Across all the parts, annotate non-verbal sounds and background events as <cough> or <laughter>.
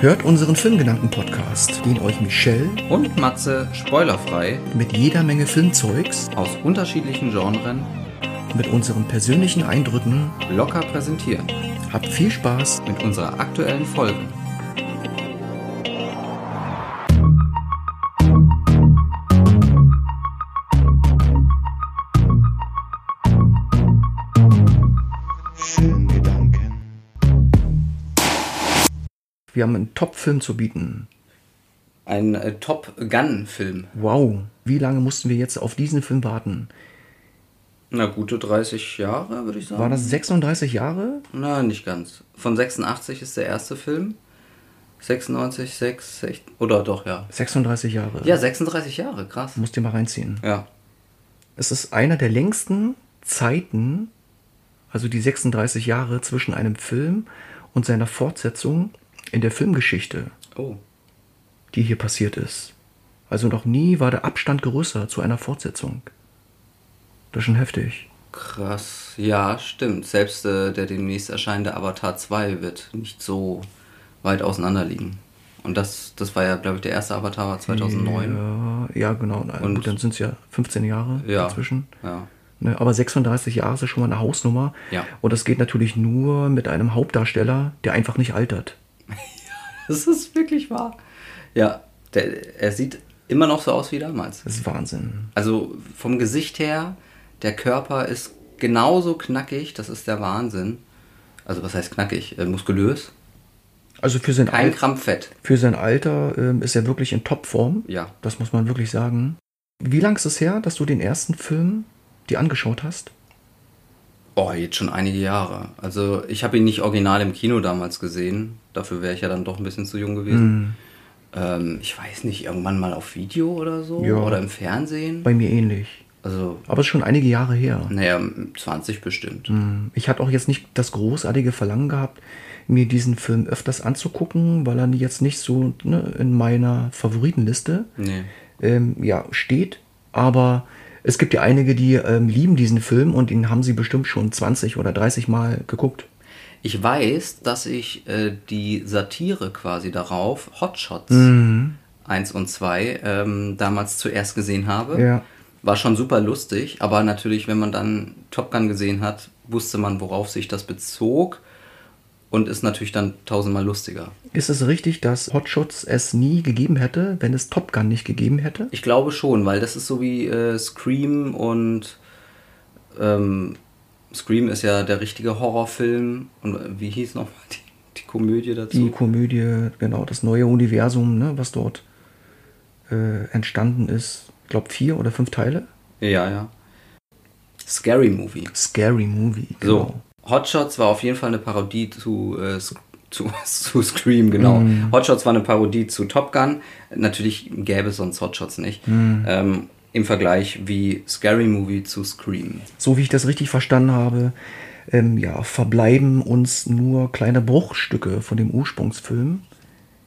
Hört unseren Filmgedanken-Podcast, den euch Michelle und Matze spoilerfrei mit jeder Menge Filmzeugs aus unterschiedlichen Genren mit unseren persönlichen Eindrücken locker präsentieren. Habt viel Spaß mit unserer aktuellen Folge. Wir haben einen Top-Film zu bieten. Ein äh, Top Gun-Film. Wow, wie lange mussten wir jetzt auf diesen Film warten? Na, gute 30 Jahre, würde ich sagen. War das 36 Jahre? Na, nicht ganz. Von 86 ist der erste Film. 96, 6, 6 oder doch, ja. 36 Jahre. Ja, 36 Jahre, krass. Musst dir mal reinziehen. Ja. Es ist einer der längsten Zeiten, also die 36 Jahre zwischen einem Film und seiner Fortsetzung in der Filmgeschichte, Oh. die hier passiert ist. Also noch nie war der Abstand größer zu einer Fortsetzung. Das ist schon heftig. Krass. Ja, stimmt. Selbst äh, der demnächst erscheinende Avatar 2 wird nicht so weit auseinander liegen. Und das, das war ja, glaube ich, der erste Avatar war 2009. Ja, ja genau. Na, Und- Gut, dann sind es ja 15 Jahre Ja. dazwischen. Ja. Ne, aber 36 Jahre ist ja schon mal eine Hausnummer. Ja. Und das geht natürlich nur mit einem Hauptdarsteller, der einfach nicht altert. <laughs> Das ist wirklich wahr. Ja, der, er sieht immer noch so aus wie damals. Das ist Wahnsinn. Also vom Gesicht her, der Körper ist genauso knackig, das ist der Wahnsinn. Also was heißt knackig? Äh, muskulös. Also für sein, Kein Al Krampf Fett. für sein Alter ähm, ist er wirklich in Topform. Ja. Das muss man wirklich sagen. Wie lang ist es her, dass du den ersten Film dir angeschaut hast? Oh, jetzt schon einige Jahre. Also ich habe ihn nicht original im Kino damals gesehen. Dafür wäre ich ja dann doch ein bisschen zu jung gewesen. Ähm, ich weiß nicht, irgendwann mal auf Video oder so? Ja. Oder im Fernsehen? Bei mir ähnlich. Also, Aber es ist schon einige Jahre her. naja, 20 bestimmt. Hm, Ich hatte auch jetzt nicht das großartige Verlangen gehabt, mir diesen Film öfters anzugucken, weil er jetzt nicht so ne, in meiner Favoritenliste Nee. ähm, ja, steht. Aber es gibt ja einige, die ähm, lieben diesen Film und den haben sie bestimmt schon 20 oder 30 Mal geguckt. Ich weiß, dass ich äh, die Satire quasi darauf, Hotshots Mhm. 1 und 2, ähm, damals zuerst gesehen habe. Ja. War schon super lustig, aber natürlich, wenn man dann Top Gun gesehen hat, wusste man, worauf sich das bezog und ist natürlich dann tausendmal lustiger. Ist es richtig, dass Hotshots es nie gegeben hätte, wenn es Top Gun nicht gegeben hätte? Ich glaube schon, weil das ist so wie äh, Scream und ähm, Scream ist ja der richtige Horrorfilm und äh, wie hieß nochmal <laughs> die, die Komödie dazu? Die Komödie, genau, das neue Universum, ne, was dort äh, entstanden ist. Ich glaube, vier oder fünf Teile. Ja, ja. Scary Movie. Scary Movie. So. Hotshots war auf jeden Fall eine Parodie zu, äh, zu, <laughs> zu Scream, genau. Hotshots war eine Parodie zu Top Gun. Natürlich gäbe es sonst Hotshots nicht. Ähm, Im Vergleich wie Scary Movie zu Scream. so wie ich das richtig verstanden habe, ähm, ja, verbleiben uns nur kleine Bruchstücke von dem Ursprungsfilm,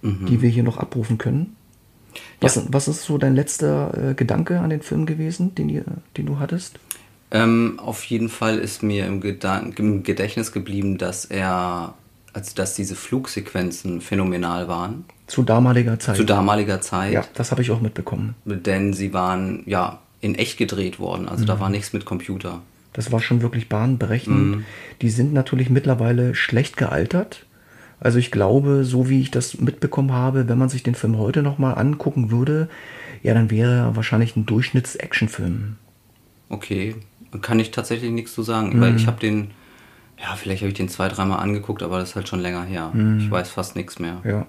die wir hier noch abrufen können. Was, Ja. was ist so dein letzter äh, Gedanke an den Film gewesen, den, ihr, den du hattest? Ähm, auf jeden Fall ist mir im, Gedan im Gedächtnis geblieben, dass er, also dass diese Flugsequenzen phänomenal waren. Zu damaliger Zeit. Zu damaliger Zeit. ja, das habe ich auch mitbekommen. Denn sie waren ja in echt gedreht worden. Also Mhm. da war nichts mit Computer. Das war schon wirklich bahnbrechend. Mhm. Die sind natürlich mittlerweile schlecht gealtert. Also ich glaube, so wie ich das mitbekommen habe, wenn man sich den Film heute nochmal angucken würde, ja, dann wäre er wahrscheinlich ein Durchschnitts-Actionfilm. Okay, kann ich tatsächlich nichts zu sagen, Mhm. weil ich habe den, ja, vielleicht habe ich den zwei, dreimal angeguckt, aber das ist halt schon länger her. Ich weiß fast nichts mehr. Mhm. Ja.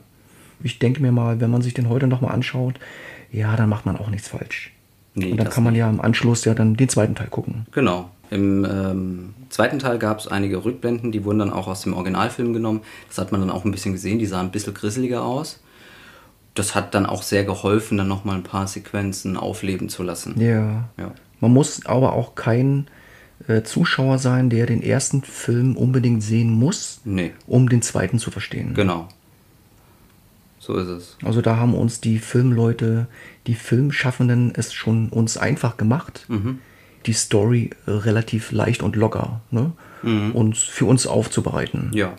Ich denke mir mal, wenn man sich den heute nochmal anschaut, ja, dann macht man auch nichts falsch. Nee, Und dann kann man nicht. ja im Anschluss ja dann den zweiten Teil gucken. Genau. Im ähm, zweiten Teil gab es einige Rückblenden, die wurden dann auch aus dem Originalfilm genommen. Das hat man dann auch ein bisschen gesehen, die sahen ein bisschen grisseliger aus. Das hat dann auch sehr geholfen, dann nochmal ein paar Sequenzen aufleben zu lassen. Ja. Ja. Man muss aber auch kein äh, Zuschauer sein, der den ersten Film unbedingt sehen muss, Nee, um den zweiten zu verstehen. genau. So ist es. Also da haben uns die Filmleute, die Filmschaffenden es schon uns einfach gemacht, die Story relativ leicht und locker ne? uns für uns aufzubereiten. Ja.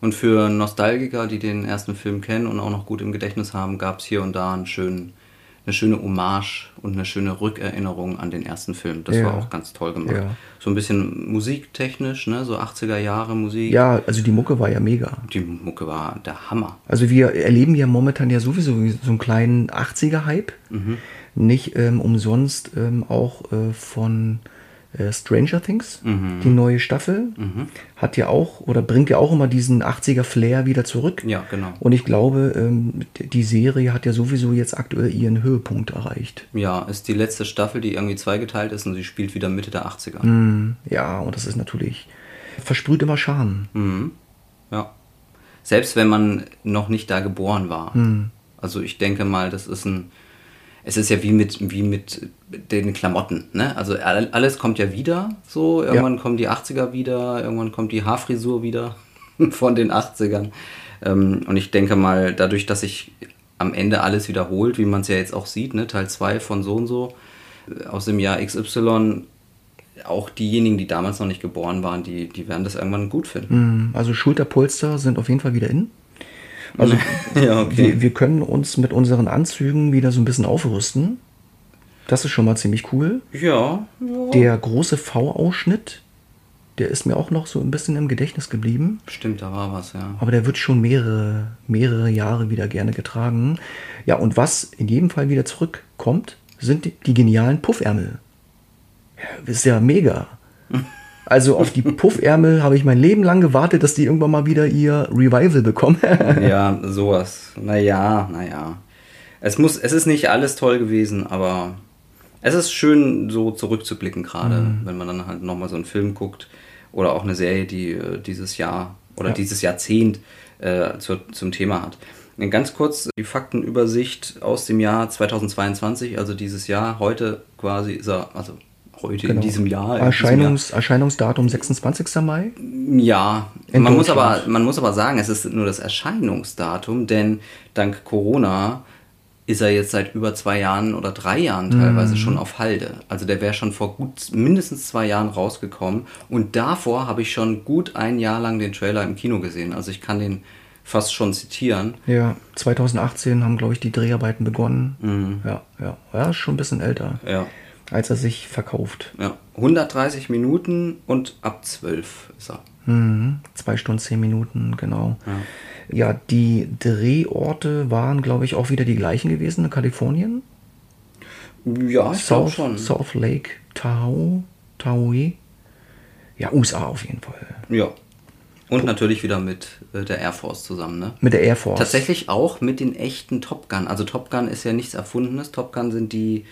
Und für Nostalgiker, die den ersten Film kennen und auch noch gut im Gedächtnis haben, gab es hier und da einen schönen, eine schöne Hommage und eine schöne Rückerinnerung an den ersten Film. Das Ja. war auch ganz toll gemacht. Ja. So ein bisschen musiktechnisch, ne? so 80er Jahre Musik. Ja, also die Mucke war ja mega. Die Mucke war der Hammer. Also wir erleben ja momentan ja sowieso so einen kleinen 80er-Hype. Nicht ähm, umsonst ähm, auch äh, von äh, Stranger Things, die neue Staffel, hat ja auch oder bringt ja auch immer diesen 80er-Flair wieder zurück. Ja, genau. Und ich glaube, ähm, die Serie hat ja sowieso jetzt aktuell ihren Höhepunkt erreicht. Ja, ist die letzte Staffel, die irgendwie zweigeteilt ist und sie spielt wieder Mitte der 80er. Hm, Ja, und das ist natürlich, versprüht immer Charme. Mhm. Ja. Selbst wenn man noch nicht da geboren war. Also ich denke mal, das ist ein. Es ist ja wie mit, wie mit den Klamotten, ne? Also all- alles kommt ja wieder so. Irgendwann kommen die 80er wieder, irgendwann kommt die Haarfrisur wieder <laughs> von den 80ern. Ähm, und ich denke mal, dadurch, dass sich am Ende alles wiederholt, wie man es ja jetzt auch sieht, ne? Teil 2 von so und so, äh, aus dem Jahr XY, auch diejenigen, die damals noch nicht geboren waren, die, die werden das irgendwann gut finden. Hm, Also Schulterpolster sind auf jeden Fall wieder in. Also <laughs> Ja, wir, wir können uns mit unseren Anzügen wieder so ein bisschen aufrüsten. Das ist schon mal ziemlich cool. Ja, ja. Der große V-Ausschnitt, der ist mir auch noch so ein bisschen im Gedächtnis geblieben. Stimmt, da war was, ja. Aber der wird schon mehrere, mehrere Jahre wieder gerne getragen. Ja, und was in jedem Fall wieder zurückkommt, sind die, die genialen Puffärmel. Ja, ist ja mega. <laughs> Also auf die <laughs> Puffärmel habe ich mein Leben lang gewartet, dass die irgendwann mal wieder ihr Revival bekommen. <laughs> Ja, sowas. Naja, naja. Es muss, es ist nicht alles toll gewesen, aber es ist schön, so zurückzublicken, gerade, wenn man dann halt nochmal so einen Film guckt oder auch eine Serie, die äh, dieses Jahr oder Ja. dieses Jahrzehnt äh, zu, zum Thema hat. Äh, Ganz kurz die Faktenübersicht aus dem Jahr 2022, also dieses Jahr, heute quasi ist er, also heute in diesem Jahr. in diesem Jahr. Erscheinungs, Erscheinungsdatum 26. Mai. Ja, In man muss, aber, man muss aber sagen, es ist nur das Erscheinungsdatum, denn dank Corona ist er jetzt seit über zwei Jahren oder drei Jahren teilweise schon auf Halde. Also der wäre schon vor gut mindestens zwei Jahren rausgekommen und davor habe ich schon gut ein Jahr lang den Trailer im Kino gesehen. Also ich kann den fast schon zitieren. Ja, 2018 haben, glaube ich, die Dreharbeiten begonnen. Mhm. Ja, ja. Ja, ist schon ein bisschen älter, Ja, als er sich verkauft. ja. 130 Minuten und ab 12 ist er. Mhm. Zwei Stunden, zehn Minuten, genau. Ja. die Drehorte waren, glaube ich, auch wieder die gleichen gewesen in Kalifornien. Ja, ich glaube South, schon. South Lake Tahoe. Tahoe. Ja, USA auf jeden Fall. Ja. Und natürlich wieder mit äh, der Air Force zusammen, ne? Mit der Air Force. Tatsächlich auch mit den echten Top Gun. Also Top Gun ist ja nichts Erfundenes. Top Gun sind die,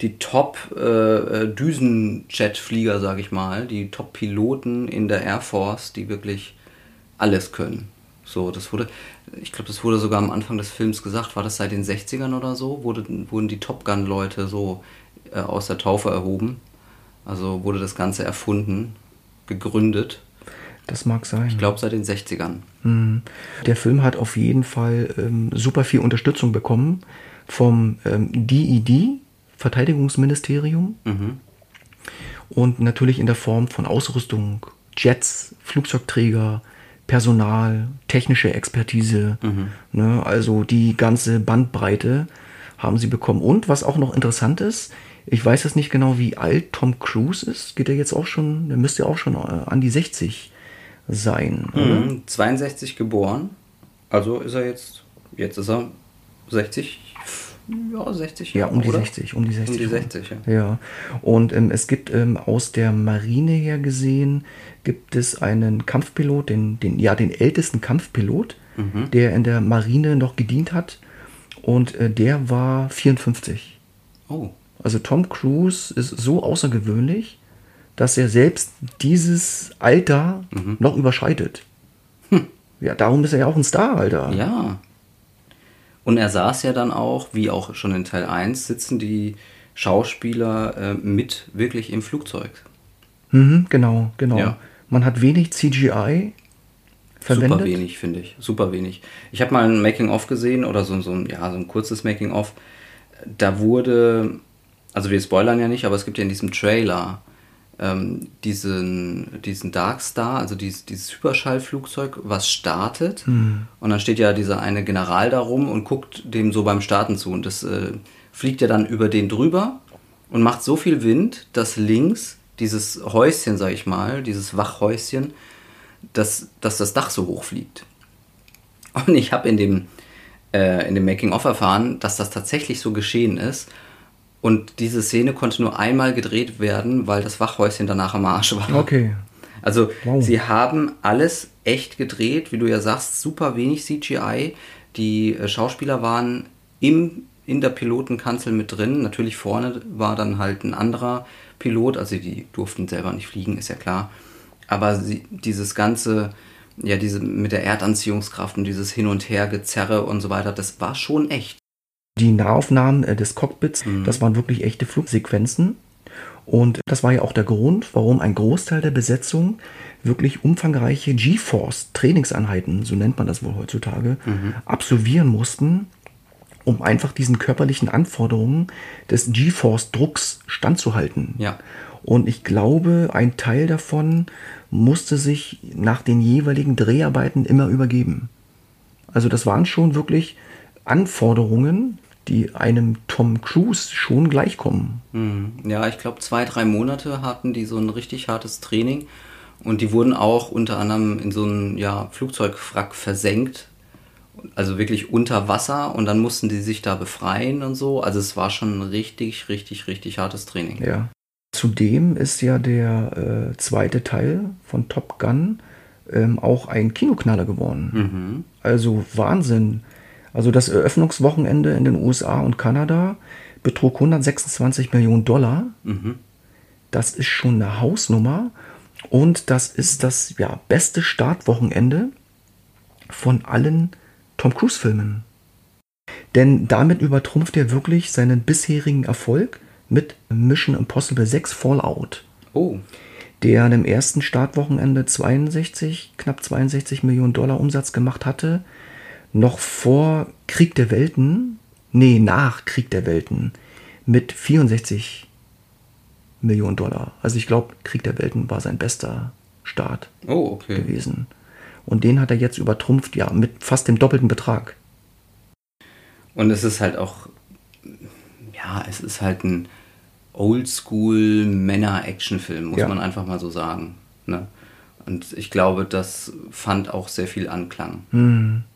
die Top-Düsenjet-Flieger, sage ich mal. Die Top-Piloten in der Air Force, die wirklich alles können. So, das wurde, ich glaube, das wurde sogar am Anfang des Films gesagt, war das seit den 60ern oder so, wurde, wurden die Top Gun-Leute so äh, aus der Taufe erhoben. Also wurde das Ganze erfunden, gegründet. Das mag sein. Ich glaube seit den 60ern. Mhm. Der Film hat auf jeden Fall ähm, super viel Unterstützung bekommen vom ähm, DED, Verteidigungsministerium. Und natürlich in der Form von Ausrüstung, Jets, Flugzeugträger, Personal, technische Expertise. Ne, also die ganze Bandbreite haben sie bekommen. Und was auch noch interessant ist, ich weiß jetzt nicht genau, wie alt Tom Cruise ist. Geht er jetzt auch schon, der müsste ja auch schon äh, an die 60 sein? Mhm, 62 geboren. Also ist er jetzt, jetzt ist er 60, ja, 60. Ja, um die oder? 60, um die 60. Um die rum. 60, ja. Ja, und ähm, es gibt ähm, aus der Marine her gesehen, gibt es einen Kampfpilot, den, den, ja, den ältesten Kampfpilot, Mhm. der in der Marine noch gedient hat. Und äh, der war 54. Oh, Also Tom Cruise ist so außergewöhnlich, dass er selbst dieses Alter Mhm. noch überschreitet. Ja, darum ist er ja auch ein Star, Alter. Hm. ja. Und er saß ja dann auch, wie auch schon in Teil 1, sitzen die Schauspieler äh, mit wirklich im Flugzeug. Mhm, genau, genau. Ja. Man hat wenig CGI verwendet. Super wenig, finde ich. Super wenig. Ich habe mal ein Making-of gesehen oder so, so, ein, ja, so ein kurzes Making-of. Da wurde, also wir spoilern ja nicht, aber es gibt ja in diesem Trailer ähm, diesen, diesen Dark Star, also dieses, dieses Hyperschallflugzeug, was startet. Und dann steht ja dieser eine General da rum und guckt dem so beim Starten zu. Und das äh, fliegt ja dann über den drüber und macht so viel Wind, dass links dieses Häuschen, sag ich mal, dieses Wachhäuschen, dass, dass das Dach so hoch fliegt. Und ich habe in dem, äh, in dem Making-of erfahren, dass das tatsächlich so geschehen ist. Und diese Szene konnte nur einmal gedreht werden, weil das Wachhäuschen danach am Arsch war. Okay. Also Wow. sie haben alles echt gedreht, wie du ja sagst, super wenig CGI. Die äh, Schauspieler waren im, in der Pilotenkanzel mit drin. Natürlich vorne war dann halt ein anderer Pilot, also die durften selber nicht fliegen, ist ja klar. Aber sie, dieses ganze, ja, diese mit der Erdanziehungskraft und dieses Hin- und Hergezerre und so weiter, das war schon echt. Die Nahaufnahmen äh, des Cockpits, Mhm. das waren wirklich echte Flugsequenzen. Und das war ja auch der Grund, warum ein Großteil der Besetzung wirklich umfangreiche GeForce-Trainingseinheiten, so nennt man das wohl heutzutage, Mhm. absolvieren mussten, um einfach diesen körperlichen Anforderungen des GeForce-Drucks standzuhalten. Ja. Und ich glaube, ein Teil davon musste sich nach den jeweiligen Dreharbeiten immer übergeben. Also das waren schon wirklich Anforderungen, die einem Tom Cruise schon gleichkommen. Mhm. Ja, ich glaube, zwei, drei Monate hatten die so ein richtig hartes Training. Und die wurden auch unter anderem in so einen ja, Flugzeugwrack versenkt. Also wirklich unter Wasser. Und dann mussten die sich da befreien und so. Also es war schon ein richtig, richtig, richtig hartes Training. Ja. Zudem ist ja der äh, zweite Teil von Top Gun ähm, auch ein Kinoknaller geworden. Mhm. Also Wahnsinn. Also das Eröffnungswochenende in den USA und Kanada betrug 126 Millionen Dollar. Mhm. Das ist schon eine Hausnummer. Und das ist das ja, beste Startwochenende von allen Tom Cruise-Filmen. Denn damit übertrumpft er wirklich seinen bisherigen Erfolg mit Mission Impossible 6 Fallout, Oh, der an dem ersten Startwochenende 62, knapp 62 Millionen Dollar Umsatz gemacht hatte. Noch vor Krieg der Welten, nee, nach Krieg der Welten, mit 64 Millionen Dollar. Also ich glaube, Krieg der Welten war sein bester Start oh, okay. gewesen. Und den hat er jetzt übertrumpft, ja, mit fast dem doppelten Betrag. Und es ist halt auch, ja, es ist halt ein Oldschool Männer-Action-Film, muss Ja. man einfach mal so sagen. Ne? Und ich glaube, das fand auch sehr viel Anklang.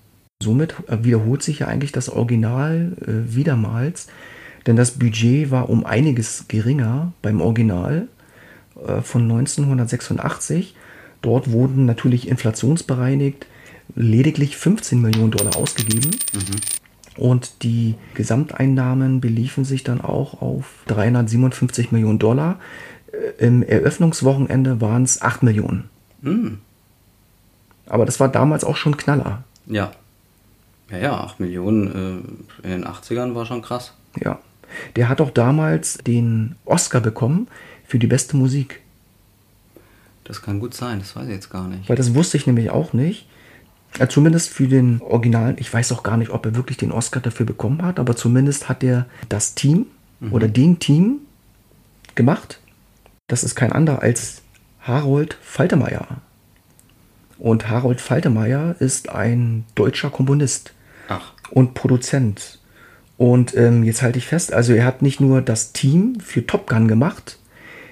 Somit äh, wiederholt sich ja eigentlich das Original äh, wiedermals, denn das Budget war um einiges geringer beim Original äh, von 1986. Dort wurden natürlich inflationsbereinigt lediglich 15 Millionen Dollar ausgegeben. Und die Gesamteinnahmen beliefen sich dann auch auf 357 Millionen Dollar. Äh, Im Eröffnungswochenende waren es 8 Millionen. Hm. Aber das war damals auch schon Knaller. Ja. Ja, ja, 8 Millionen äh, in den 80ern war schon krass. Ja. Der hat auch damals den Oscar bekommen für die beste Musik. Das kann gut sein, das weiß ich jetzt gar nicht. Weil das wusste ich nämlich auch nicht. Zumindest für den Originalen. Ich weiß auch gar nicht, ob er wirklich den Oscar dafür bekommen hat, aber zumindest hat er das Team oder den Team gemacht. Das ist kein anderer als Harold Faltermeier. Und Harold Faltermeier ist ein deutscher Komponist Ach, und Produzent. Und ähm, jetzt halte ich fest, also er hat nicht nur das Team für Top Gun gemacht,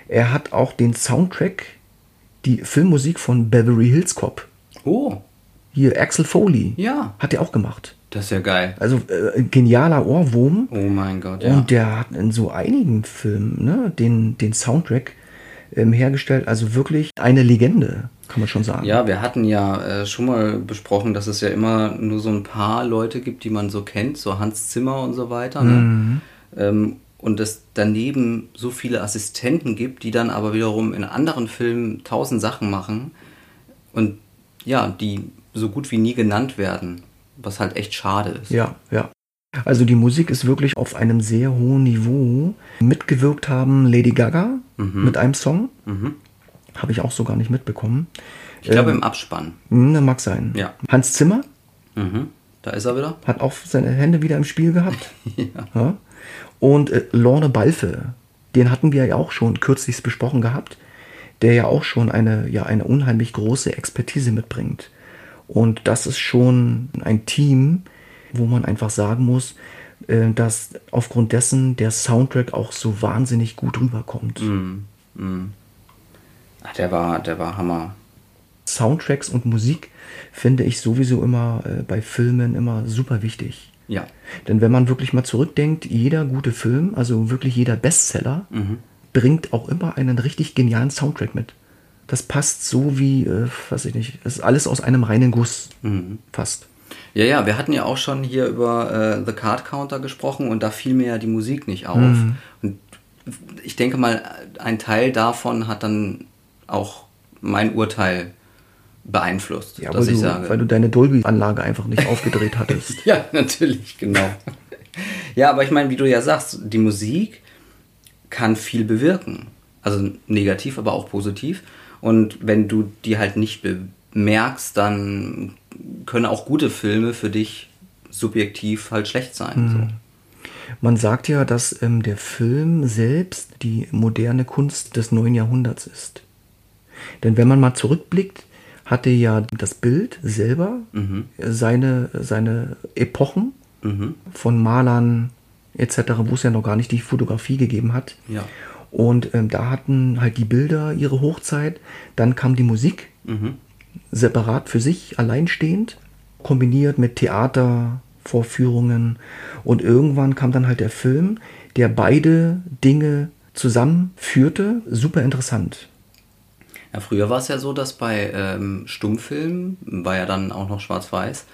er hat auch den Soundtrack, die Filmmusik von Beverly Hills Cop. oh, Hier Axel Foley ja, hat er auch gemacht. das ist ja geil. Also äh, genialer Ohrwurm. Oh mein Gott, ja. Und der hat in so einigen Filmen ne, den, den Soundtrack ähm, hergestellt. Also wirklich eine Legende, kann man schon sagen. Ja, wir hatten ja äh, schon mal besprochen, dass es ja immer nur so ein paar Leute gibt, die man so kennt, so Hans Zimmer und so weiter. Ne? Ähm, und es daneben so viele Assistenten gibt, die dann aber wiederum in anderen Filmen tausend Sachen machen und ja, die so gut wie nie genannt werden, was halt echt schade ist. Ja, ja. Also die Musik ist wirklich auf einem sehr hohen Niveau. Mitgewirkt haben Lady Gaga mit einem Song. Mhm. Habe ich auch so gar nicht mitbekommen. Ich glaube im Abspann. Hm, mag sein. Ja. Hans Zimmer Mhm. Da ist er wieder. hat auch seine Hände wieder im Spiel gehabt. <laughs> Ja. ja. Und äh, Lorne Balfe, den hatten wir ja auch schon kürzlich besprochen gehabt. der ja auch schon eine, ja, eine unheimlich große Expertise mitbringt. Und das ist schon ein Team, wo man einfach sagen muss, äh, dass aufgrund dessen der Soundtrack auch so wahnsinnig gut rüberkommt. Mm, mm. Ach, der war, der war Hammer. Soundtracks und Musik finde ich sowieso immer äh, bei Filmen immer super wichtig. Ja. Denn wenn man wirklich mal zurückdenkt, jeder gute Film, also wirklich jeder Bestseller, Mhm. bringt auch immer einen richtig genialen Soundtrack mit. Das passt so wie, äh, weiß ich nicht, das ist alles aus einem reinen Guss. Mhm. Fast. Ja, ja, wir hatten ja auch schon hier über äh, The Card Counter gesprochen und da fiel mir ja die Musik nicht auf. Mhm. Und ich denke mal, ein Teil davon hat dann auch mein Urteil beeinflusst, Ja, dass ich du, sage. weil du deine Dolby-Anlage einfach nicht aufgedreht hattest. <laughs> Ja, natürlich, genau. ja, aber ich meine, wie du ja sagst, die Musik kann viel bewirken. Also negativ, aber auch positiv. Und wenn du die halt nicht bemerkst, dann können auch gute Filme für dich subjektiv halt schlecht sein. Man sagt ja, dass ähm, der Film selbst die moderne Kunst des neuen Jahrhunderts ist. Denn wenn man mal zurückblickt, hatte ja das Bild selber seine, seine Epochen von Malern etc., wo es ja noch gar nicht die Fotografie gegeben hat. Ja. Und ähm, da hatten halt die Bilder ihre Hochzeit. Dann kam die Musik separat für sich, alleinstehend, kombiniert mit Theatervorführungen. Und irgendwann kam dann halt der Film, der beide Dinge zusammenführte. Super interessant. Ja, früher war es ja so, dass bei ähm, Stummfilmen, war ja dann auch noch schwarz-weiß,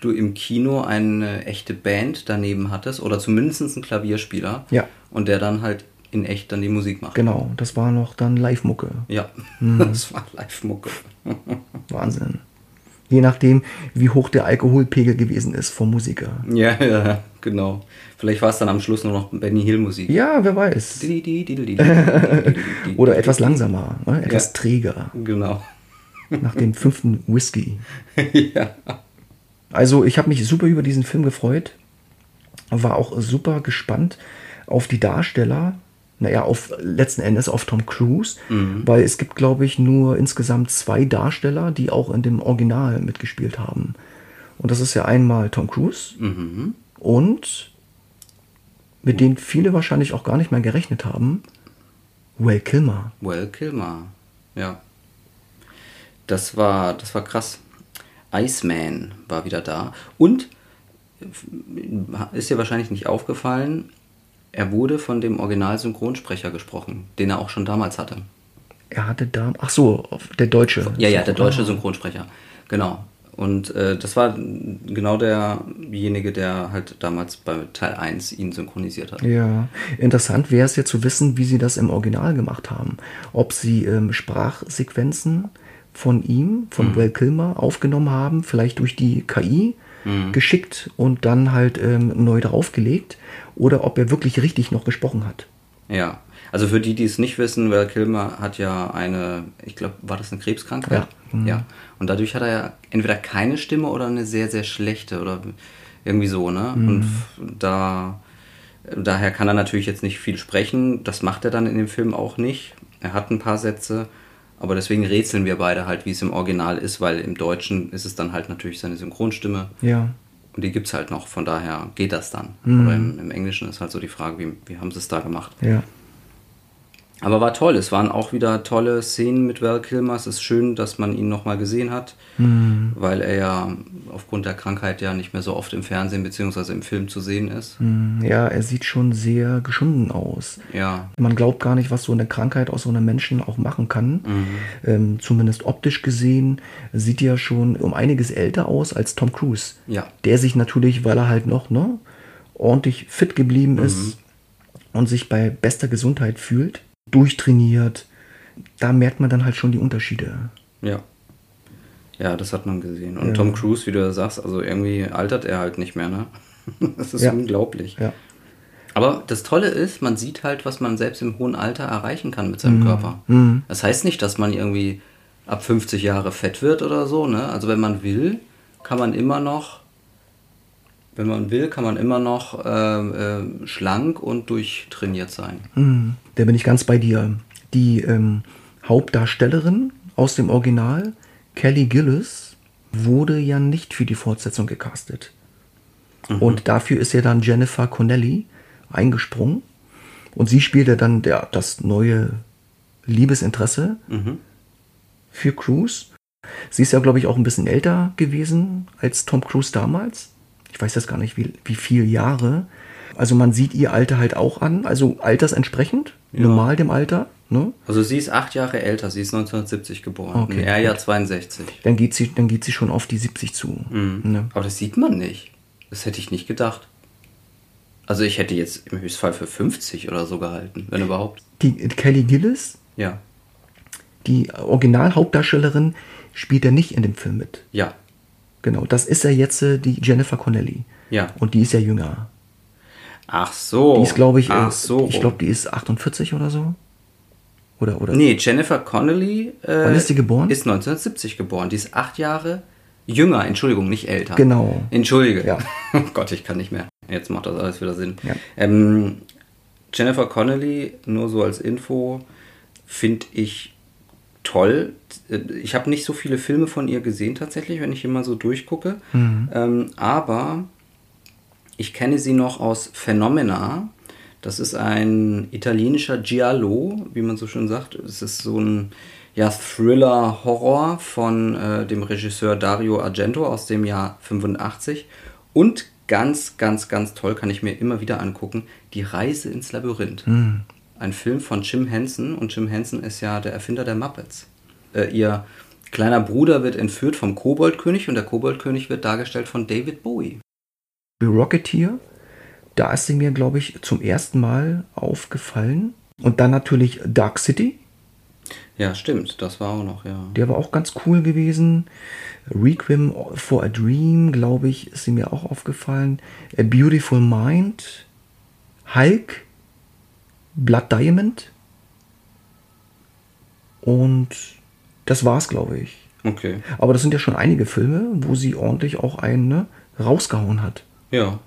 du im Kino eine echte Band daneben hattest oder zumindest einen Klavierspieler. Ja. Und der dann halt in echt dann die Musik macht. Genau, das war noch dann Live-Mucke. Ja, Mhm. <laughs> das war Live-Mucke. <laughs> Wahnsinn. Je nachdem, wie hoch der Alkoholpegel gewesen ist vom Musiker. ja, ja, genau. Vielleicht war es dann am Schluss nur noch Benny Hill Musik. Ja, wer weiß. Oder etwas langsamer, ne? etwas Ja. träger, Genau. nach dem fünften Whisky. <laughs> ja. Also ich habe mich super über diesen Film gefreut, war auch super gespannt auf die Darsteller, naja, auf letzten Endes auf Tom Cruise, weil es gibt, glaube ich, nur insgesamt zwei Darsteller, die auch in dem Original mitgespielt haben. Und das ist ja einmal Tom Cruise und mit denen viele wahrscheinlich auch gar nicht mehr gerechnet haben, Will Kilmer. Well Kilmer. Ja. Das war, das war krass. Iceman war wieder da. Und ist dir wahrscheinlich nicht aufgefallen, er wurde von dem Original-Synchronsprecher gesprochen, den er auch schon damals hatte. Er hatte da, ach so, der Deutsche. Ja, ja, der deutsche. Synchronsprecher. Genau. Und äh, das war genau derjenige, der halt damals bei Teil 1 ihn synchronisiert hat. Ja, interessant wäre es ja zu wissen, wie sie das im Original gemacht haben. Ob sie ähm, Sprachsequenzen von ihm, von Val Kilmer, aufgenommen haben, vielleicht durch die KI geschickt und dann halt ähm, neu draufgelegt, oder ob er wirklich richtig noch gesprochen hat. Ja. Also für die, die es nicht wissen, Val Kilmer hat ja eine, ich glaube, war das eine Krebskrankheit? Ja. Mhm. Ja. Und dadurch hat er ja entweder keine Stimme oder eine sehr, sehr schlechte oder irgendwie so, ne? Mhm. Und da, daher kann er natürlich jetzt nicht viel sprechen. Das macht er dann in dem Film auch nicht. Er hat ein paar Sätze, aber deswegen rätseln wir beide halt, wie es im Original ist, weil im Deutschen ist es dann halt natürlich seine Synchronstimme. Ja, Und die gibt es halt noch, von daher geht das dann. Mhm. Aber im, im Englischen ist halt so die Frage, wie, wie haben sie es da gemacht? ja. Aber war toll. Es waren auch wieder tolle Szenen mit Val Kilmer. Es ist schön, dass man ihn nochmal gesehen hat, Mhm. weil er ja aufgrund der Krankheit ja nicht mehr so oft im Fernsehen bzw. im Film zu sehen ist. Hm, Ja, er sieht schon sehr geschunden aus. Ja, Man glaubt gar nicht, was so eine Krankheit aus so einem Menschen auch machen kann. Ähm, zumindest optisch gesehen sieht er schon um einiges älter aus als Tom Cruise. Ja. Der sich natürlich, weil er halt noch ne, ordentlich fit geblieben ist und sich bei bester Gesundheit fühlt, durchtrainiert, da merkt man dann halt schon die Unterschiede. ja. Ja, das hat man gesehen. Und Ja. Tom Cruise, wie du ja sagst, also irgendwie altert er halt nicht mehr, ne? <laughs> Das ist Ja. unglaublich. Ja. Aber das Tolle ist, man sieht halt, was man selbst im hohen Alter erreichen kann mit Mhm. seinem Körper. Das heißt nicht, dass man irgendwie ab 50 Jahre fett wird oder so. Ne? Also wenn man will, kann man immer noch, wenn man will, kann man immer noch ähm, ähm, schlank und durchtrainiert sein. Hm, Da bin ich ganz bei dir. Die ähm, Hauptdarstellerin aus dem Original, Kelly Gillis, wurde ja nicht für die Fortsetzung gecastet. Und dafür ist ja dann Jennifer Connelly eingesprungen. Und sie spielte dann der, das neue Liebesinteresse für Cruise. Sie ist ja, glaube ich, auch ein bisschen älter gewesen als Tom Cruise damals. Ich weiß jetzt gar nicht, wie, wie viele Jahre. Also man sieht ihr Alter halt auch an, also altersentsprechend, normal dem Alter. Ne? Also sie ist acht Jahre älter, sie ist 1970 geboren. Okay, er ja 62. Dann geht sie, dann geht sie schon auf die 70 zu. Ne? Aber das sieht man nicht. Das hätte ich nicht gedacht. Also ich hätte jetzt im Höchstfall für 50 oder so gehalten, wenn überhaupt. Die Kelly Gillis, Ja. die Originalhauptdarstellerin, spielt ja nicht in dem Film mit. Ja. Genau, das ist ja jetzt äh, die Jennifer Connelly. Ja. Und die ist ja jünger. Ach so. Die ist, glaube ich, äh, Ach so. ich glaube, die ist 48 oder so. Oder, oder? Nee, Jennifer Connelly. Äh, Wann ist die geboren? Ist 1970 geboren. Die ist acht Jahre jünger. Entschuldigung, nicht älter. Genau. Entschuldige. Ja. <laughs> Oh Gott, ich kann nicht mehr. Jetzt macht das alles wieder Sinn. Ja. Ähm, Jennifer Connelly, nur so als Info, finde ich toll. Ich habe nicht so viele Filme von ihr gesehen tatsächlich, wenn ich immer so durchgucke. Ähm, aber ich kenne sie noch aus Phenomena. Das ist ein italienischer Giallo, wie man so schön sagt. Es ist so ein ja, Thriller-Horror von äh, dem Regisseur Dario Argento aus dem Jahr 85. Und ganz, ganz, ganz toll kann ich mir immer wieder angucken, Die Reise ins Labyrinth. Ein Film von Jim Henson und Jim Henson ist ja der Erfinder der Muppets. Äh, ihr kleiner Bruder wird entführt vom Koboldkönig und der Koboldkönig wird dargestellt von David Bowie. The Rocketeer, da ist sie mir, glaube ich, zum ersten Mal aufgefallen. Und dann natürlich Dark City, Ja, stimmt, das war auch noch, ja. der war auch ganz cool gewesen. Requiem for a Dream, glaube ich, ist sie mir auch aufgefallen. A Beautiful Mind, Hulk, Blood Diamond. Und das war's, glaube ich. Okay. Aber das sind ja schon einige Filme, wo sie ordentlich auch einen ne, rausgehauen hat. Ja.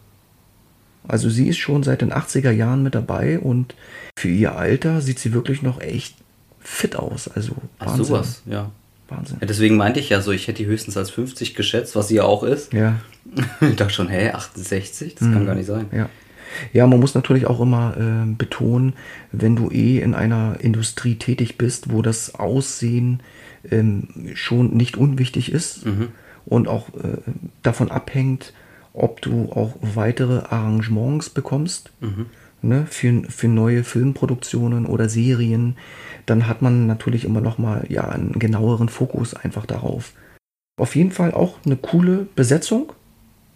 Also sie ist schon seit den 80er Jahren mit dabei und für ihr Alter sieht sie wirklich noch echt fit aus. Also Ach, Wahnsinn. sowas, ja. Wahnsinn. ja. Deswegen meinte ich ja so, ich hätte die höchstens als 50 geschätzt, was sie ja auch ist. Ja, <laughs> Ich dachte schon, hä, 68? Das kann gar nicht sein. ja. Ja, man muss natürlich auch immer äh, betonen, wenn du eh in einer Industrie tätig bist, wo das Aussehen ähm, schon nicht unwichtig ist und auch äh, davon abhängt, ob du auch weitere Arrangements bekommst ne, für, für neue Filmproduktionen oder Serien, dann hat man natürlich immer noch mal ja, einen genaueren Fokus einfach darauf. Auf jeden Fall auch eine coole Besetzung.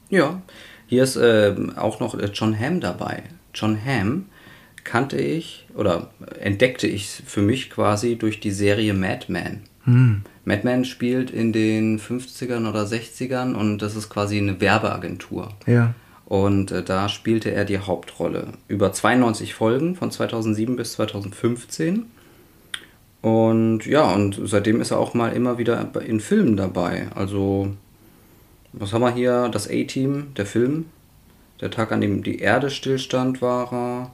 Ja, hier ist ähm, auch noch äh, John Hamm dabei. John Hamm kannte ich oder entdeckte ich für mich quasi durch die Serie Mad Men. Mad Men spielt in den 50ern oder 60ern und das ist quasi eine Werbeagentur. Ja. Und äh, da spielte er die Hauptrolle. Über 92 Folgen von 2007 bis 2015. Und ja, und seitdem ist er auch mal immer wieder in Filmen dabei. Also, was haben wir hier? Das A-Team, der Film. Der Tag, an dem die Erde stillstand, war er.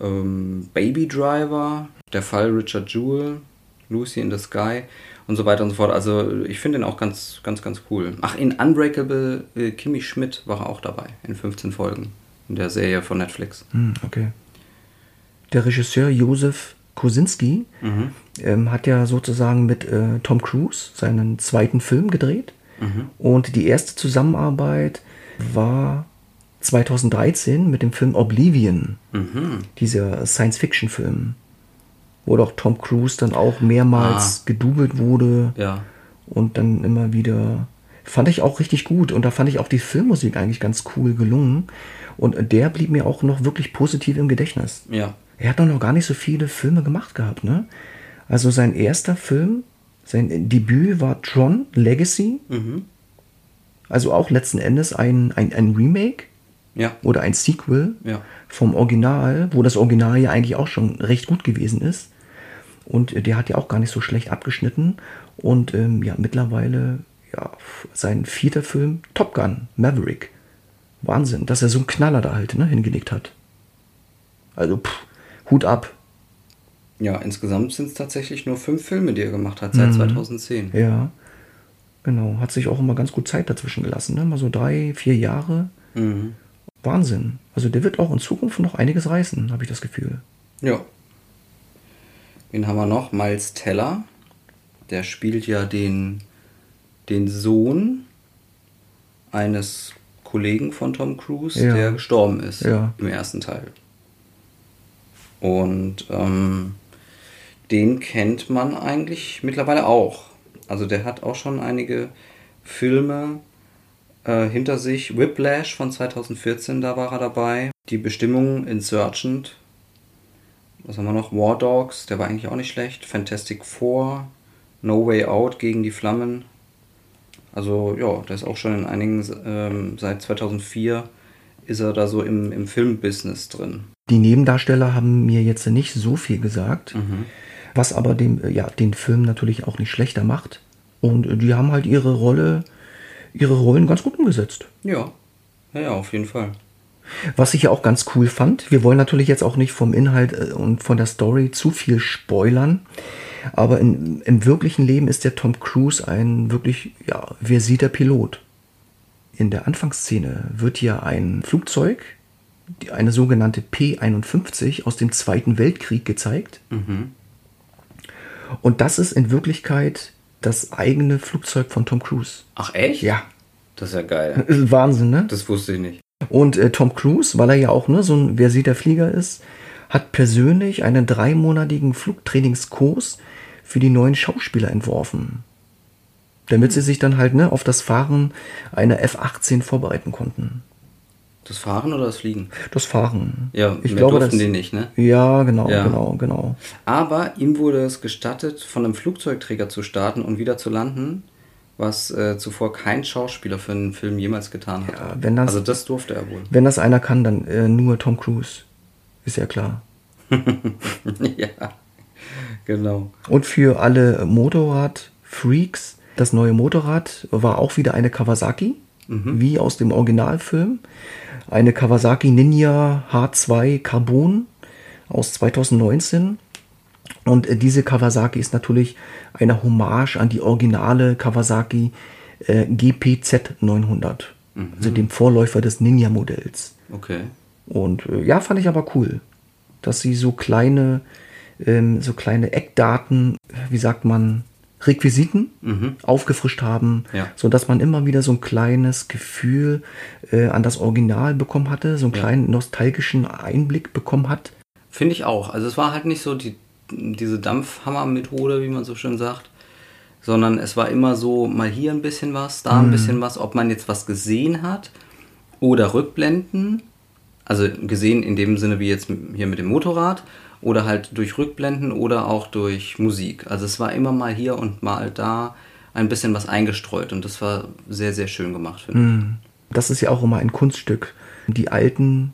Ähm, Baby Driver, der Fall Richard Jewell, Lucy in the Sky und so weiter und so fort. Also ich finde ihn auch ganz, ganz, ganz cool. Ach, in Unbreakable äh, Kimmy Schmidt war er auch dabei, in 15 Folgen. In der Serie von Netflix. Hm, okay. Der Regisseur Josef Kosinski ähm, hat ja sozusagen mit äh, Tom Cruise seinen zweiten Film gedreht. Und die erste Zusammenarbeit war 2013 mit dem Film Oblivion, dieser Science-Fiction-Film, wo doch Tom Cruise dann auch mehrmals gedoubelt wurde Ja. und dann immer wieder. Fand ich auch richtig gut und da fand ich auch die Filmmusik eigentlich ganz cool gelungen. Und der blieb mir auch noch wirklich positiv im Gedächtnis. Ja. Er hat doch noch gar nicht so viele Filme gemacht gehabt, ne? Also sein erster Film, sein Debüt war Tron Legacy. Also auch letzten Endes ein, ein, ein Remake Ja. oder ein Sequel Ja. vom Original, wo das Original ja eigentlich auch schon recht gut gewesen ist. Und äh, der hat ja auch gar nicht so schlecht abgeschnitten. Und ähm, ja, mittlerweile ja, sein vierter Film, Top Gun, Maverick. Wahnsinn, dass er so einen Knaller da halt ne, hingelegt hat. Also, pff, Hut ab. Ja, insgesamt sind es tatsächlich nur fünf Filme, die er gemacht hat seit 2010. Ja, genau. Hat sich auch immer ganz gut Zeit dazwischen gelassen. Ne? Mal so drei, vier Jahre. Mhm. Wahnsinn. Also der wird auch in Zukunft noch einiges reißen, habe ich das Gefühl. Ja. Wen haben wir noch? Miles Teller. Der spielt ja den, den Sohn eines Kollegen von Tom Cruise, Ja. der gestorben ist Ja. im ersten Teil. Und ähm, den kennt man eigentlich mittlerweile auch. Also der hat auch schon einige Filme äh, hinter sich. Whiplash von 2014, da war er dabei. Die Bestimmung Insurgent. Was haben wir noch? War Dogs, der war eigentlich auch nicht schlecht. Fantastic Four. No Way Out gegen die Flammen. Also ja, der ist auch schon in einigen, ähm, seit 2004 ist er da so im, im Filmbusiness drin. Die Nebendarsteller haben mir jetzt nicht so viel gesagt, Mhm. Was aber dem, äh, ja, den Film natürlich auch nicht schlechter macht. Und äh, die haben halt ihre Rolle, ihre Rollen ganz gut umgesetzt. Ja, ja, ja, auf jeden Fall. Was ich ja auch ganz cool fand, wir wollen natürlich jetzt auch nicht vom Inhalt äh, und von der Story zu viel spoilern, aber in, im wirklichen Leben ist der Tom Cruise ein wirklich, ja, versierter Pilot. In der Anfangsszene wird hier ein Flugzeug, eine sogenannte P-51 aus dem Zweiten Weltkrieg gezeigt. Und das ist in Wirklichkeit das eigene Flugzeug von Tom Cruise. Ach echt? Ja, Das ist ja geil. Wahnsinn, ne? Das wusste ich nicht. Und äh, Tom Cruise, weil er ja auch ne, so ein versierter Flieger ist, hat persönlich einen dreimonatigen Flugtrainingskurs für die neuen Schauspieler entworfen. Damit sie sich dann halt ne, auf das Fahren einer F-18 vorbereiten konnten. Das Fahren oder das Fliegen? Das Fahren. Ja, ich glaube, durften das, die nicht, ne? Ja, genau, Ja. genau, genau. Aber ihm wurde es gestattet, von einem Flugzeugträger zu starten und wieder zu landen, was äh, zuvor kein Schauspieler für einen Film jemals getan hat. Ja, wenn das- also das durfte er wohl. Wenn das einer kann, dann äh, nur Tom Cruise. Ist ja klar. <laughs> ja, genau. Und für alle Motorrad-Freaks, das neue Motorrad war auch wieder eine Kawasaki, wie aus dem Originalfilm. Eine Kawasaki Ninja H2 Carbon aus 2019. Und äh, diese Kawasaki ist natürlich eine Hommage an die originale Kawasaki äh, GPZ 900, also dem Vorläufer des Ninja-Modells. Okay. Und äh, ja, fand ich aber cool, dass sie so kleine, ähm, so kleine Eckdaten, wie sagt man, Requisiten aufgefrischt haben, Ja. so dass man immer wieder so ein kleines Gefühl äh, an das Original bekommen hatte, so einen Ja. kleinen nostalgischen Einblick bekommen hat. Finde ich auch. Also es war halt nicht so die, diese Dampfhammer-Methode, wie man so schön sagt, sondern es war immer so mal hier ein bisschen was, da ein bisschen was, ob man jetzt was gesehen hat oder Rückblenden. Also gesehen in dem Sinne wie jetzt hier mit dem Motorrad oder halt durch Rückblenden oder auch durch Musik. Also es war immer mal hier und mal da ein bisschen was eingestreut und das war sehr, sehr schön gemacht, finde Das ist ja auch immer ein Kunststück, die alten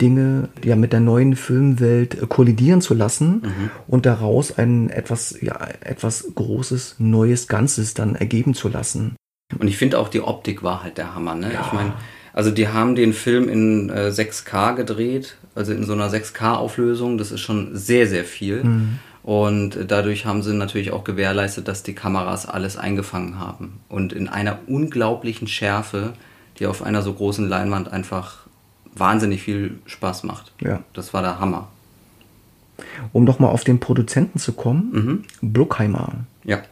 Dinge ja mit der neuen Filmwelt äh, kollidieren zu lassen und daraus ein etwas, ja, etwas Großes, Neues Ganzes dann ergeben zu lassen. ich. Und ich finde auch die Optik war halt der Hammer, ne? Ich meine, also die haben den Film in äh, 6K gedreht, also in so einer 6K-Auflösung, das ist schon sehr, sehr viel. Und äh, dadurch haben sie natürlich auch gewährleistet, dass die Kameras alles eingefangen haben. Und in einer unglaublichen Schärfe, die auf einer so großen Leinwand einfach wahnsinnig viel Spaß macht. Ja. Das war der Hammer. Um doch mal auf den Produzenten zu kommen, Bruckheimer. Ja.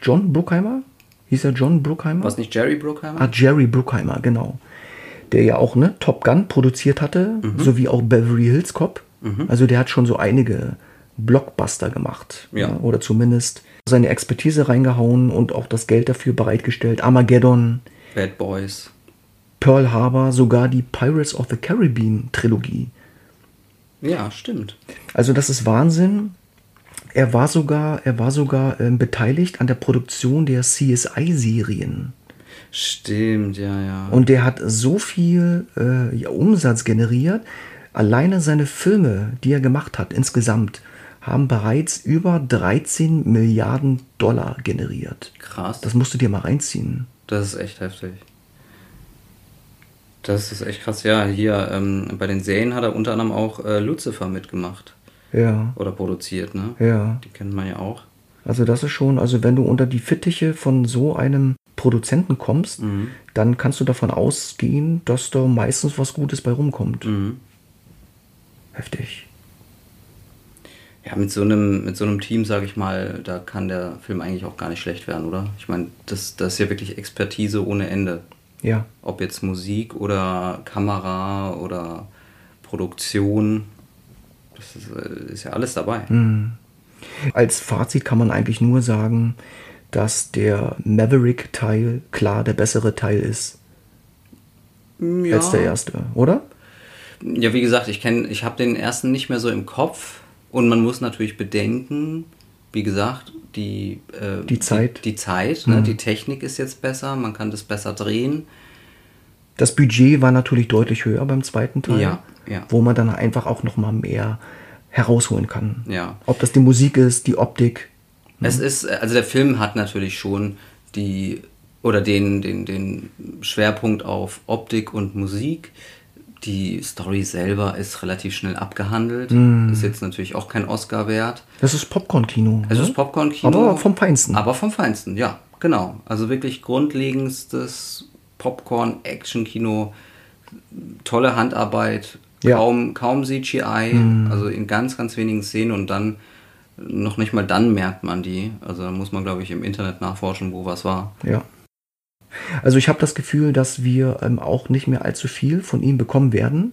John Bruckheimer? Hieß er John Bruckheimer? Was nicht Jerry Bruckheimer? Ah, Jerry Bruckheimer, genau. Der ja auch ne, Top Gun produziert hatte, sowie auch Beverly Hills Cop. Also der hat schon so einige Blockbuster gemacht. Ja. Oder zumindest seine Expertise reingehauen und auch das Geld dafür bereitgestellt. Armageddon, Bad Boys. Pearl Harbor, sogar die Pirates of the Caribbean Trilogie. Ja, stimmt. Also das ist Wahnsinn. Er war sogar, er war sogar ähm, beteiligt an der Produktion der CSI-Serien. Stimmt, ja, ja. Und der hat so viel äh, ja, Umsatz generiert. Alleine seine Filme, die er gemacht hat, insgesamt, haben bereits über 13 Milliarden Dollar generiert. Krass. Das musst du dir mal reinziehen. Das ist echt heftig. Das ist echt krass. Ja, hier ähm, bei den Serien hat er unter anderem auch äh, Lucifer mitgemacht. Ja. Oder produziert, ne? Ja. Die kennt man ja auch. Also das ist schon, also wenn du unter die Fittiche von so einem Produzenten kommst, Mhm. dann kannst du davon ausgehen, dass da meistens was Gutes bei rumkommt. Mhm. Heftig. Ja, mit so einem, mit so einem Team, sage ich mal, da kann der Film eigentlich auch gar nicht schlecht werden, oder? Ich meine, das, das ist ja wirklich Expertise ohne Ende. Ja. Ob jetzt Musik oder Kamera oder Produktion, das ist, äh, ist ja alles dabei. Als Fazit kann man eigentlich nur sagen, dass der Maverick-Teil klar der bessere Teil ist Ja, als der erste, oder? ja wie gesagt, ich kenne, ich habe den ersten nicht mehr so im Kopf und man muss natürlich bedenken, wie gesagt, die, äh, Die Zeit. die, die Zeit, ne? die Technik ist jetzt besser, man kann das besser drehen. Das Budget war natürlich deutlich höher beim zweiten Teil, Ja, ja. wo man dann einfach auch noch mal mehr herausholen kann. Ja. Ob das die Musik ist, die Optik. Es ist, also der Film hat natürlich schon die oder den, den, den Schwerpunkt auf Optik und Musik. Die Story selber ist relativ schnell abgehandelt. Ist jetzt natürlich auch kein Oscar wert. Das ist Popcorn-Kino. Es ne? ist Popcorn-Kino. Aber vom Feinsten. Aber vom Feinsten, ja, genau. Also wirklich grundlegendstes Popcorn-Action-Kino. Tolle Handarbeit, Ja. kaum, kaum CGI, also in ganz, ganz wenigen Szenen und dann noch nicht mal dann merkt man die. Also da muss man, glaube ich, im Internet nachforschen, wo was war. Ja. Also ich habe das Gefühl, dass wir ähm, auch nicht mehr allzu viel von ihm bekommen werden.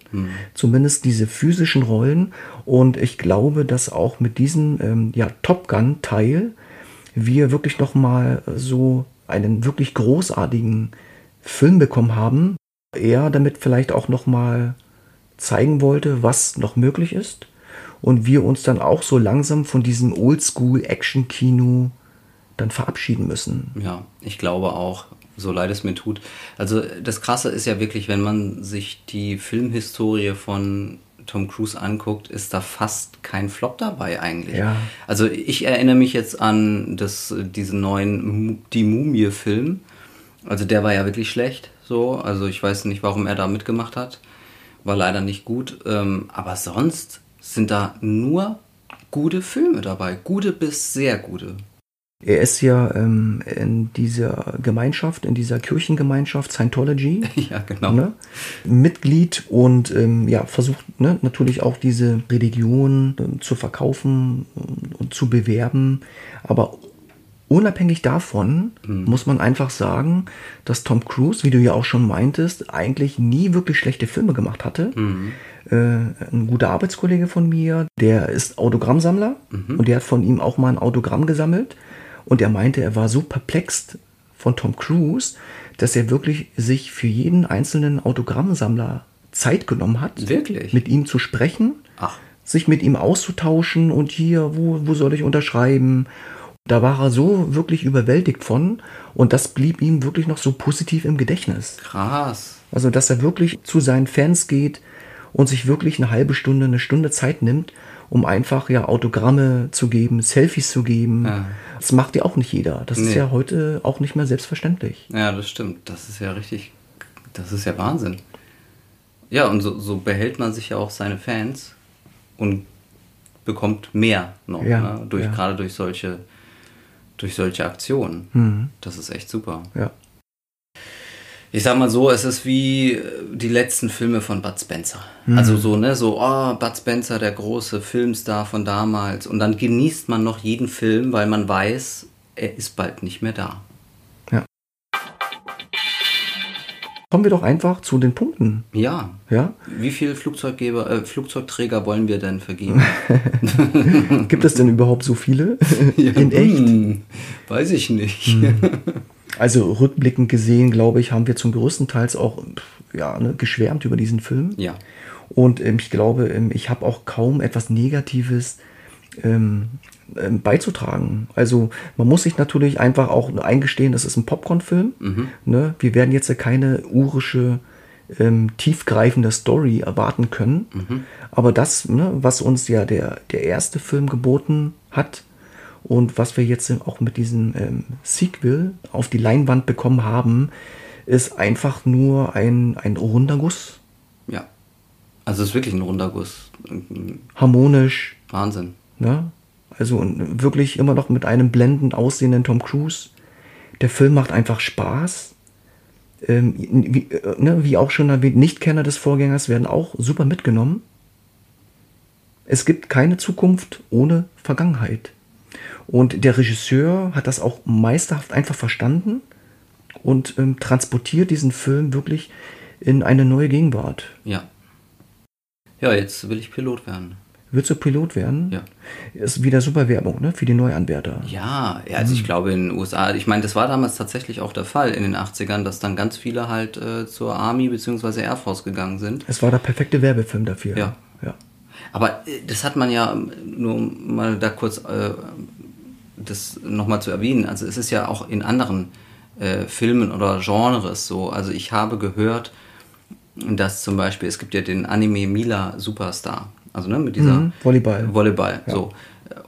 Zumindest diese physischen Rollen. Und ich glaube, dass auch mit diesem ähm, ja, Top Gun-Teil wir wirklich noch mal so einen wirklich großartigen Film bekommen haben. Er damit vielleicht auch noch mal zeigen wollte, was noch möglich ist. Und wir uns dann auch so langsam von diesem Oldschool-Action-Kino dann verabschieden müssen. Ja, ich glaube auch, so leid es mir tut. Also das Krasse ist ja wirklich, wenn man sich die Filmhistorie von Tom Cruise anguckt, ist da fast kein Flop dabei eigentlich. Ja. Also ich erinnere mich jetzt an das, diesen neuen Die Mumie-Film. Also der war ja wirklich schlecht. So, also ich weiß nicht, warum er da mitgemacht hat. War leider nicht gut. Ähm, aber sonst sind da nur gute Filme dabei. Gute bis sehr gute. Er ist ja ähm, in dieser Gemeinschaft, in dieser Kirchengemeinschaft Scientology <laughs> ja, genau. ne, Mitglied und ähm, ja, versucht ne, natürlich auch diese Religion ähm, zu verkaufen und, und zu bewerben. Aber unabhängig davon muss man einfach sagen, dass Tom Cruise, wie du ja auch schon meintest, eigentlich nie wirklich schlechte Filme gemacht hatte. Äh, ein guter Arbeitskollege von mir, der ist Autogrammsammler und der hat von ihm auch mal ein Autogramm gesammelt. Und er meinte, er war so perplext von Tom Cruise, dass er wirklich sich für jeden einzelnen Autogrammsammler Zeit genommen hat, Wirklich? mit ihm zu sprechen, Ach. sich mit ihm auszutauschen und hier, wo, wo soll ich unterschreiben? Da war er so wirklich überwältigt von und das blieb ihm wirklich noch so positiv im Gedächtnis. Krass. Also, dass er wirklich zu seinen Fans geht und sich wirklich eine halbe Stunde, eine Stunde Zeit nimmt, um einfach ja Autogramme zu geben, Selfies zu geben. Ja. Das macht ja auch nicht jeder. Das ist Nee. ja heute auch nicht mehr selbstverständlich. Ja, das stimmt. Das ist ja richtig. Das ist ja Wahnsinn. Ja, und so, so behält man sich ja auch seine Fans und bekommt mehr noch. Ja, ne? durch, ja. Gerade durch solche, durch solche Aktionen. Das ist echt super. Ja. Ich sag mal so, es ist wie äh, die letzten Filme von Bud Spencer. Also so, ne, so, oh, Bud Spencer, der große Filmstar von damals. Und dann genießt man noch jeden Film, weil man weiß, er ist bald nicht mehr da. Kommen wir doch einfach zu den Punkten. Ja. Ja? Wie viele Flugzeuggeber, äh, Flugzeugträger wollen wir denn vergeben? <laughs> Gibt es denn überhaupt so viele? <laughs> In echt? Hm, weiß ich nicht. Also rückblickend gesehen, glaube ich, haben wir zum größten Teil auch ja, ne, geschwärmt über diesen Film. Ja. Und ähm, ich glaube, ähm, ich habe auch kaum etwas Negatives ähm, beizutragen. Also man muss sich natürlich einfach auch eingestehen, das ist ein Popcorn-Film. Ne? Wir werden jetzt ja keine urische, ähm, tiefgreifende Story erwarten können. Aber das, ne, was uns ja der, der erste Film geboten hat und was wir jetzt auch mit diesem ähm, Sequel auf die Leinwand bekommen haben, ist einfach nur ein, ein runder Guss. Ja. Also es ist wirklich ein runder Guss. harmonisch, Wahnsinn. Ne? Also wirklich immer noch mit einem blendend aussehenden Tom Cruise. Der Film macht einfach Spaß. Ähm, wie, äh, ne, wie auch schon erwähnt, Nichtkenner des Vorgängers werden auch super mitgenommen. Es gibt keine Zukunft ohne Vergangenheit. Und der Regisseur hat das auch meisterhaft einfach verstanden und ähm, transportiert diesen Film wirklich in eine neue Gegenwart. Ja. Ja, jetzt will ich Pilot werden. Willst du Pilot werden? Ja. Ist wieder super Werbung, ne? Für die Neuanwärter. Ja, ja also ich glaube in den USA, ich meine, das war damals tatsächlich auch der Fall in den 80ern, dass dann ganz viele halt äh, zur Army bzw. Air Force gegangen sind. Es war der perfekte Werbefilm dafür. Ja. ja. Aber äh, das hat man ja, nur um mal da kurz äh, das nochmal zu erwähnen, also es ist ja auch in anderen äh, Filmen oder Genres so. Also ich habe gehört, dass zum Beispiel, es gibt ja den Anime Mila Superstar. Also ne, mit dieser Mhm, Volleyball. Volleyball. Ja. So.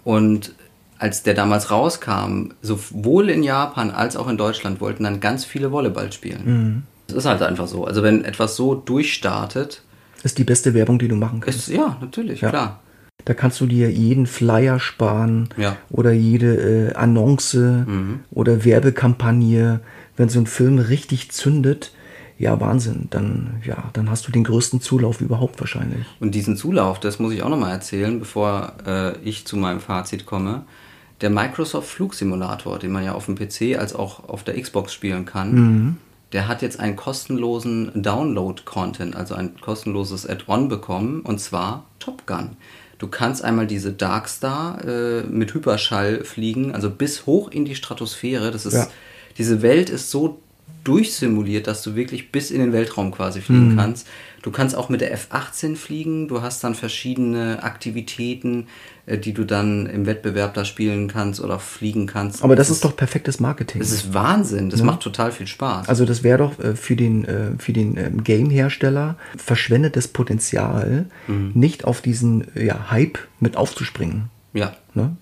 Und als der damals rauskam, sowohl in Japan als auch in Deutschland wollten dann ganz viele Volleyball spielen. Mhm. Das ist halt einfach so. Also wenn etwas so durchstartet, Ist die beste Werbung, die du machen kannst. ist ja natürlich, Ja. klar. Da kannst du dir jeden Flyer sparen Ja. oder jede äh, Annonce Mhm. oder Werbekampagne. Wenn so ein Film richtig zündet, ja Wahnsinn, dann, ja, dann hast du den größten Zulauf überhaupt wahrscheinlich. Und diesen Zulauf, das muss ich auch nochmal erzählen, bevor äh, ich zu meinem Fazit komme. Der Microsoft Flugsimulator, den man ja auf dem PC als auch auf der Xbox spielen kann, der hat jetzt einen kostenlosen Download-Content, also ein kostenloses Add-on bekommen, und zwar Top Gun. Du kannst einmal diese Darkstar äh, mit Hyperschall fliegen, also bis hoch in die Stratosphäre. Das ist, Ja. diese Welt ist so durchsimuliert, dass du wirklich bis in den Weltraum quasi fliegen kannst. Du kannst auch mit der F-18 fliegen. Du hast dann verschiedene Aktivitäten, äh, die du dann im Wettbewerb da spielen kannst oder fliegen kannst. Aber das ist doch perfektes Marketing. Das ist Wahnsinn. Das macht total viel Spaß. Also das wäre doch äh, für den, äh, für den ähm, Game-Hersteller verschwendetes Potenzial, Mhm. nicht auf diesen ja, Hype mit aufzuspringen. ja. Ne?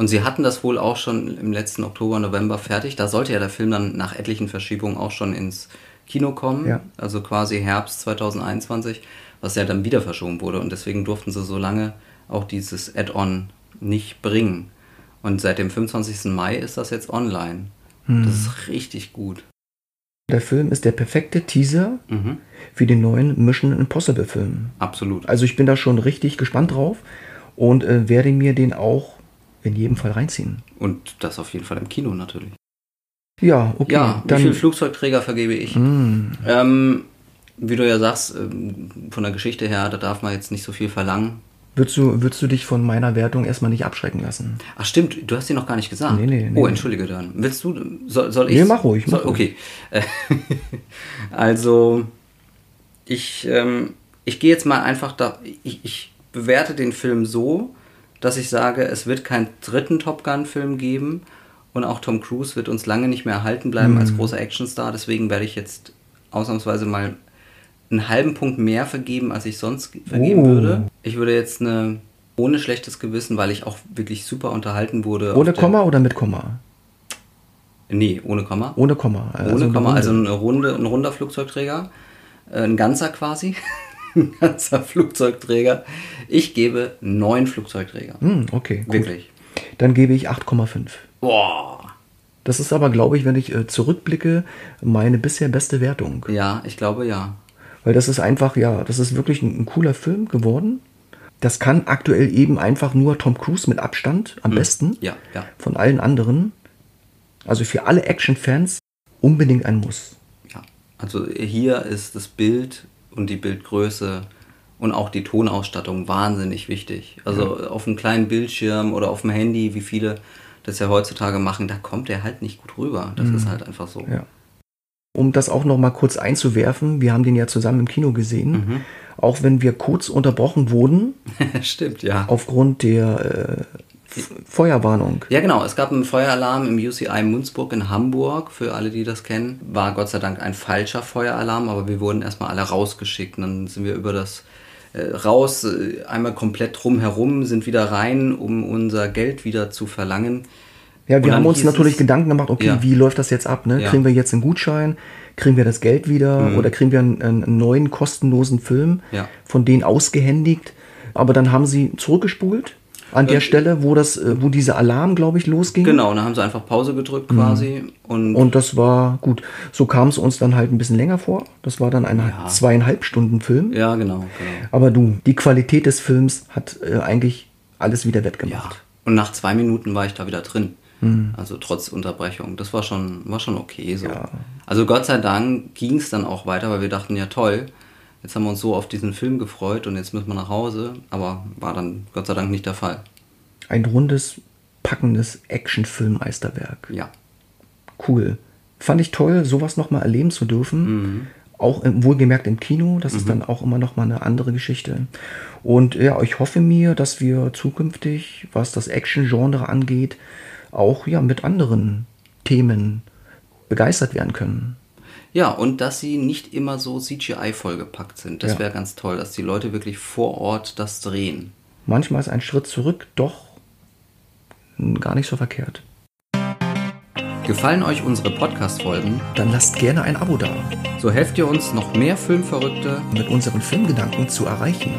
Und sie hatten das wohl auch schon im letzten Oktober, November fertig. Da sollte ja der Film dann nach etlichen Verschiebungen auch schon ins Kino kommen. Ja. Also quasi Herbst 2021, was ja dann wieder verschoben wurde. Und deswegen durften sie so lange auch dieses Add-on nicht bringen. Und seit dem 25. Mai ist das jetzt online. Das ist richtig gut. Der Film ist der perfekte Teaser Mhm. für den neuen Mission Impossible Film. Absolut. Also ich bin da schon richtig gespannt drauf und äh, werde mir den auch in jedem Fall reinziehen. Und das auf jeden Fall im Kino natürlich. Ja, okay. ja, dann wie viele Flugzeugträger vergebe ich? Mm, Ähm, wie du ja sagst, ähm, von der Geschichte her, da darf man jetzt nicht so viel verlangen. würdest, du, würdest du dich von meiner Wertung erstmal nicht abschrecken lassen? Ach stimmt, du hast sie noch gar nicht gesagt. Nee, nee, nee. oh, entschuldige dann. Willst du, soll, soll ich? Nee, mach ruhig, mach soll, Okay. <laughs> Also, ich, ähm, ich gehe jetzt mal einfach da, ich, ich bewerte den Film so, dass ich sage, es wird keinen dritten Top Gun-Film geben und auch Tom Cruise wird uns lange nicht mehr erhalten bleiben Mhm. als großer Actionstar. Deswegen werde ich jetzt ausnahmsweise mal einen halben Punkt mehr vergeben, als ich sonst vergeben Oh. würde. Ich würde jetzt eine ohne schlechtes Gewissen, weil ich auch wirklich super unterhalten wurde. Ohne Komma oder mit Komma? Nee, ohne Komma. Ohne Komma. ohne eine Komma, Runde. also eine Runde, ein runder Flugzeugträger. Äh, Ein ganzer quasi. <laughs> ein <laughs> ganzer Flugzeugträger. Ich gebe neun Flugzeugträger. Hm, okay, gut. Wirklich. Dann gebe ich 8,5. Boah. Das ist aber, glaube ich, wenn ich äh, zurückblicke, meine bisher beste Wertung. Ja, ich glaube ja. Weil das ist einfach, ja, das ist wirklich ein, ein cooler Film geworden. Das kann aktuell eben einfach nur Tom Cruise mit Abstand am besten Ja, ja. von allen anderen. Also für alle Action-Fans unbedingt ein Muss. Ja, also hier ist das Bild und die Bildgröße und auch die Tonausstattung wahnsinnig wichtig. Also auf einem kleinen Bildschirm oder auf dem Handy, wie viele das ja heutzutage machen, da kommt er halt nicht gut rüber. Das ist halt einfach so. Ja. Um das auch noch mal kurz einzuwerfen, wir haben den ja zusammen im Kino gesehen. Mhm. Auch wenn wir kurz unterbrochen wurden <laughs> Stimmt, ja. aufgrund der äh, Feuerwarnung. Ja, genau. Es gab einen Feueralarm im UCI Munzburg in Hamburg. Für alle, die das kennen, war Gott sei Dank ein falscher Feueralarm, aber wir wurden erstmal alle rausgeschickt. Und dann sind wir über das äh, raus, äh, einmal komplett drumherum, sind wieder rein, um unser Geld wieder zu verlangen. Ja, wir haben uns natürlich Gedanken gemacht, okay, Ja. wie läuft das jetzt ab? Ne? Ja. Mhm. Kriegen wir jetzt einen Gutschein? Kriegen wir das Geld wieder? Oder kriegen wir einen, einen neuen kostenlosen Film Ja. von denen ausgehändigt? Aber dann haben sie zurückgespult An der Stelle, wo das, äh, wo dieser Alarm, glaube ich, losging. Genau, da haben sie einfach Pause gedrückt quasi. Und, Und das war gut. So kam es uns dann halt ein bisschen länger vor. Das war dann ein Ja. zweieinhalb Stunden Film. ja, genau, genau. Aber du, die Qualität des Films hat äh, eigentlich alles wieder Ja. wettgemacht. Und nach zwei Minuten war ich da wieder drin. Also trotz Unterbrechung. Das war schon, war schon okay so. Ja. Also Gott sei Dank ging es dann auch weiter, weil wir dachten, ja toll, jetzt haben wir uns so auf diesen Film gefreut und jetzt müssen wir nach Hause. Aber war dann Gott sei Dank nicht der Fall. Ein rundes, packendes Actionfilm-Meisterwerk. Ja. Cool. Fand ich toll, sowas nochmal erleben zu dürfen. Auch im, wohlgemerkt im Kino. Das ist dann auch immer nochmal eine andere Geschichte. Und ja, ich hoffe mir, dass wir zukünftig, was das Action-Genre angeht, auch ja mit anderen Themen begeistert werden können. Ja, und dass sie nicht immer so CGI vollgepackt sind. Das Ja. wäre ganz toll, dass die Leute wirklich vor Ort das drehen. Manchmal ist ein Schritt zurück doch gar nicht so verkehrt. Gefallen euch unsere Podcast-Folgen? Dann lasst gerne ein Abo da, So helft ihr uns, noch mehr Filmverrückte. mit unseren Filmgedanken zu erreichen.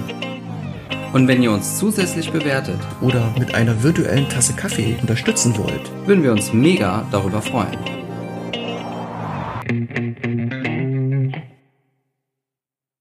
Und wenn ihr uns zusätzlich bewertet, Oder mit einer virtuellen Tasse Kaffee unterstützen wollt. würden wir uns mega darüber freuen. Thank you.